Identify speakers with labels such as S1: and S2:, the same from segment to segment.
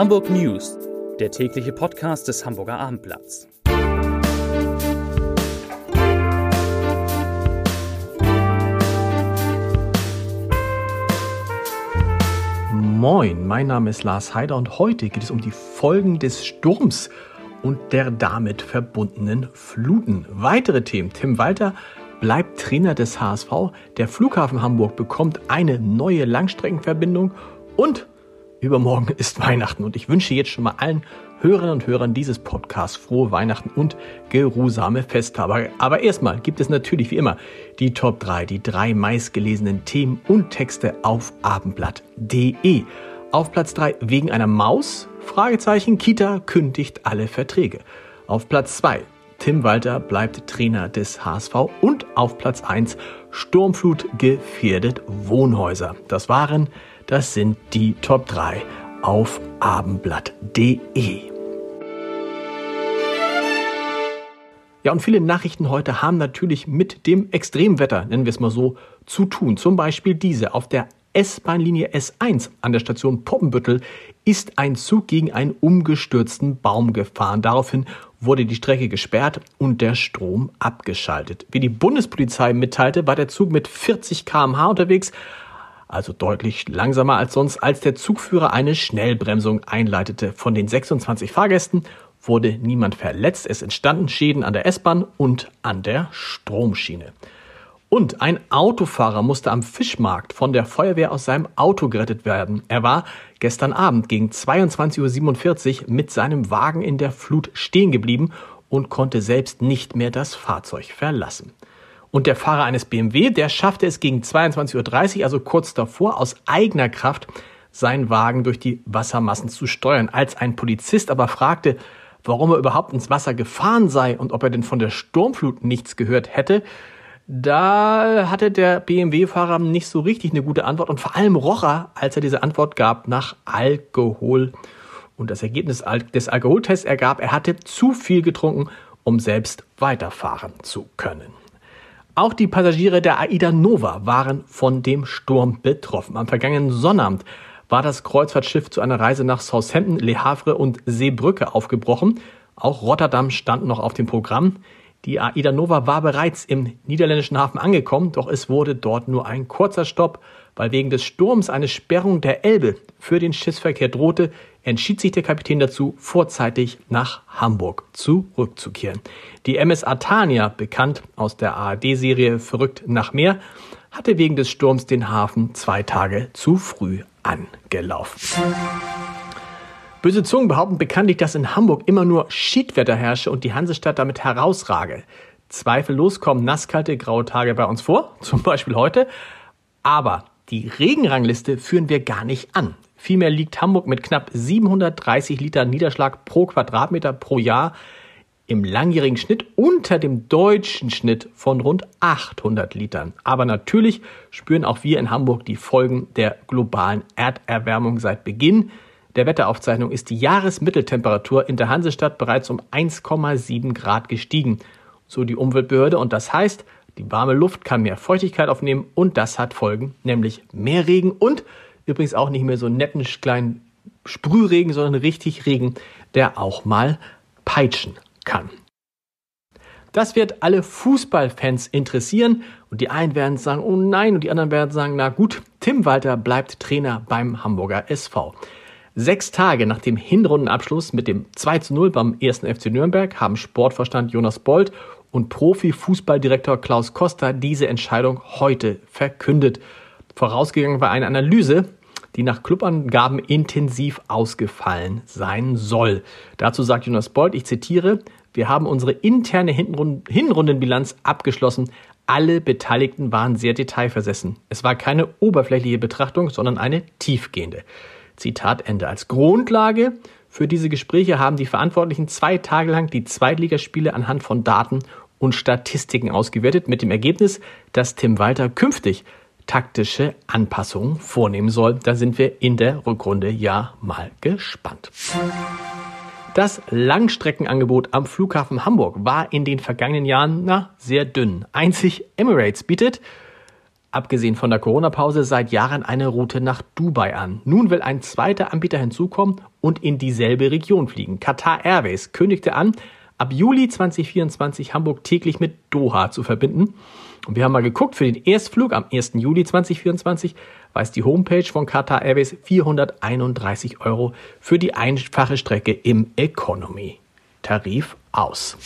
S1: Hamburg News, der tägliche Podcast des Hamburger Abendblatts.
S2: Moin, mein Name ist Lars Heider und heute geht es um die Folgen des Sturms und der damit verbundenen Fluten. Weitere Themen. Tim Walter bleibt Trainer des HSV, der Flughafen Hamburg bekommt eine neue Langstreckenverbindung und übermorgen ist Weihnachten und ich wünsche jetzt schon mal allen Hörerinnen und Hörern dieses Podcasts frohe Weihnachten und geruhsame Festtage. Aber erstmal gibt es natürlich wie immer die Top 3, die drei meistgelesenen Themen und Texte auf abendblatt.de. Auf Platz 3 wegen einer Maus? Fragezeichen Kita kündigt alle Verträge. Auf Platz 2 Tim Walter bleibt Trainer des HSV und auf Platz 1 Sturmflut gefährdet Wohnhäuser. Das waren, das sind die Top 3 auf abendblatt.de. Ja, und viele Nachrichten heute haben natürlich mit dem Extremwetter, nennen wir es mal so, zu tun. Zum Beispiel diese. Auf der S-Bahn-Linie S1 an der Station Poppenbüttel ist ein Zug gegen einen umgestürzten Baum gefahren. Daraufhin wurde die Strecke gesperrt und der Strom abgeschaltet. Wie die Bundespolizei mitteilte, war der Zug mit 40 km/h unterwegs, also deutlich langsamer als sonst, als der Zugführer eine Schnellbremsung einleitete. Von den 26 Fahrgästen wurde niemand verletzt. Es entstanden Schäden an der S-Bahn und an der Stromschiene. Und ein Autofahrer musste am Fischmarkt von der Feuerwehr aus seinem Auto gerettet werden. Er war gestern Abend gegen 22.47 Uhr mit seinem Wagen in der Flut stehen geblieben und konnte selbst nicht mehr das Fahrzeug verlassen. Und der Fahrer eines BMW, der schaffte es gegen 22.30 Uhr, also kurz davor, aus eigener Kraft seinen Wagen durch die Wassermassen zu steuern. Als ein Polizist aber fragte, warum er überhaupt ins Wasser gefahren sei und ob er denn von der Sturmflut nichts gehört hätte, da hatte der BMW-Fahrer nicht so richtig eine gute Antwort und vor allem roch er, als er diese Antwort gab, nach Alkohol. Und das Ergebnis des Alkoholtests ergab, er hatte zu viel getrunken, um selbst weiterfahren zu können. Auch die Passagiere der Aida Nova waren von dem Sturm betroffen. Am vergangenen Sonnabend war das Kreuzfahrtschiff zu einer Reise nach Southampton, Le Havre und Seebrücke aufgebrochen. Auch Rotterdam stand noch auf dem Programm. Die Aida Nova war bereits im niederländischen Hafen angekommen, doch es wurde dort nur ein kurzer Stopp, weil wegen des Sturms eine Sperrung der Elbe für den Schiffsverkehr drohte, entschied sich der Kapitän dazu, vorzeitig nach Hamburg zurückzukehren. Die MS Atania, bekannt aus der ARD-Serie Verrückt nach Meer, hatte wegen des Sturms den Hafen zwei Tage zu früh angelaufen. Böse Zungen behaupten bekanntlich, dass in Hamburg immer nur Schiedwetter herrsche und die Hansestadt damit herausrage. Zweifellos kommen nasskalte graue Tage bei uns vor, zum Beispiel heute. Aber die Regenrangliste führen wir gar nicht an. Vielmehr liegt Hamburg mit knapp 730 Liter Niederschlag pro Quadratmeter pro Jahr im langjährigen Schnitt unter dem deutschen Schnitt von rund 800 Litern. Aber natürlich spüren auch wir in Hamburg die Folgen der globalen Erderwärmung seit Beginn der Wetteraufzeichnung ist die Jahresmitteltemperatur in der Hansestadt bereits um 1,7 Grad gestiegen, so die Umweltbehörde. Und das heißt, die warme Luft kann mehr Feuchtigkeit aufnehmen und das hat Folgen, nämlich mehr Regen und übrigens auch nicht mehr so einen netten kleinen Sprühregen, sondern richtig Regen, der auch mal peitschen kann. Das wird alle Fußballfans interessieren und die einen werden sagen, oh nein, und die anderen werden sagen, na gut, Tim Walter bleibt Trainer beim Hamburger SV. Sechs Tage nach dem Hinrundenabschluss mit dem 2 zu 0 beim 1. FC Nürnberg haben Sportverstand Jonas Bold und Profi-Fußballdirektor Klaus Costa diese Entscheidung heute verkündet. Vorausgegangen war eine Analyse, die nach Clubangaben intensiv ausgefallen sein soll. Dazu sagt Jonas Bold, ich zitiere, wir haben unsere interne Hinrundenbilanz abgeschlossen. Alle Beteiligten waren sehr detailversessen. Es war keine oberflächliche Betrachtung, sondern eine tiefgehende. Zitat Ende. Als Grundlage für diese Gespräche haben die Verantwortlichen zwei Tage lang die Zweitligaspiele anhand von Daten und Statistiken ausgewertet, mit dem Ergebnis, dass Tim Walter künftig taktische Anpassungen vornehmen soll. Da sind wir in der Rückrunde ja mal gespannt. Das Langstreckenangebot am Flughafen Hamburg war in den vergangenen Jahren na, sehr dünn. Einzig Emirates bietet abgesehen von der Corona-Pause, seit Jahren eine Route nach Dubai an. Nun will ein zweiter Anbieter hinzukommen und in dieselbe Region fliegen. Qatar Airways kündigte an, ab Juli 2024 Hamburg täglich mit Doha zu verbinden. Und wir haben mal geguckt, für den Erstflug am 1. Juli 2024 weist die Homepage von Qatar Airways 431 Euro für die einfache Strecke im Economy-Tarif aus.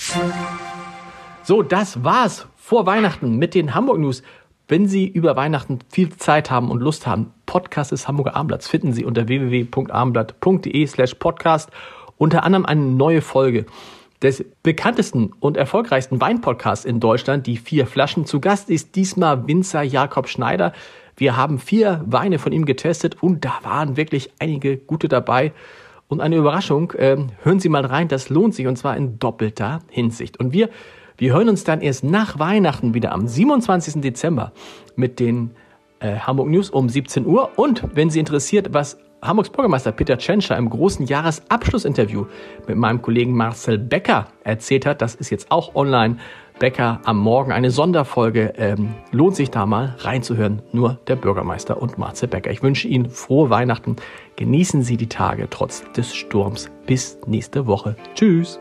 S2: So, das war's vor Weihnachten mit den Hamburg News. Wenn Sie über Weihnachten viel Zeit haben und Lust haben, Podcast des Hamburger Abendblatts finden Sie unter www.abendblatt.de slash podcast unter anderem eine neue Folge des bekanntesten und erfolgreichsten Weinpodcasts in Deutschland, die vier Flaschen. Zu Gast ist diesmal Winzer Jakob Schneider. Wir haben vier Weine von ihm getestet und da waren wirklich einige gute dabei. Und eine Überraschung, äh, hören Sie mal rein, das lohnt sich und zwar in doppelter Hinsicht. Und wir, wir hören uns dann erst nach Weihnachten wieder am 27. Dezember mit den äh, Hamburg News um 17 Uhr. Und wenn Sie interessiert, was Hamburgs Bürgermeister Peter Tschentscher im großen Jahresabschlussinterview mit meinem Kollegen Marcel Becker erzählt hat, das ist jetzt auch online, Becker am Morgen eine Sonderfolge. Ähm, lohnt sich da mal reinzuhören. Nur der Bürgermeister und Marcel Becker. Ich wünsche Ihnen frohe Weihnachten. Genießen Sie die Tage trotz des Sturms. Bis nächste Woche. Tschüss.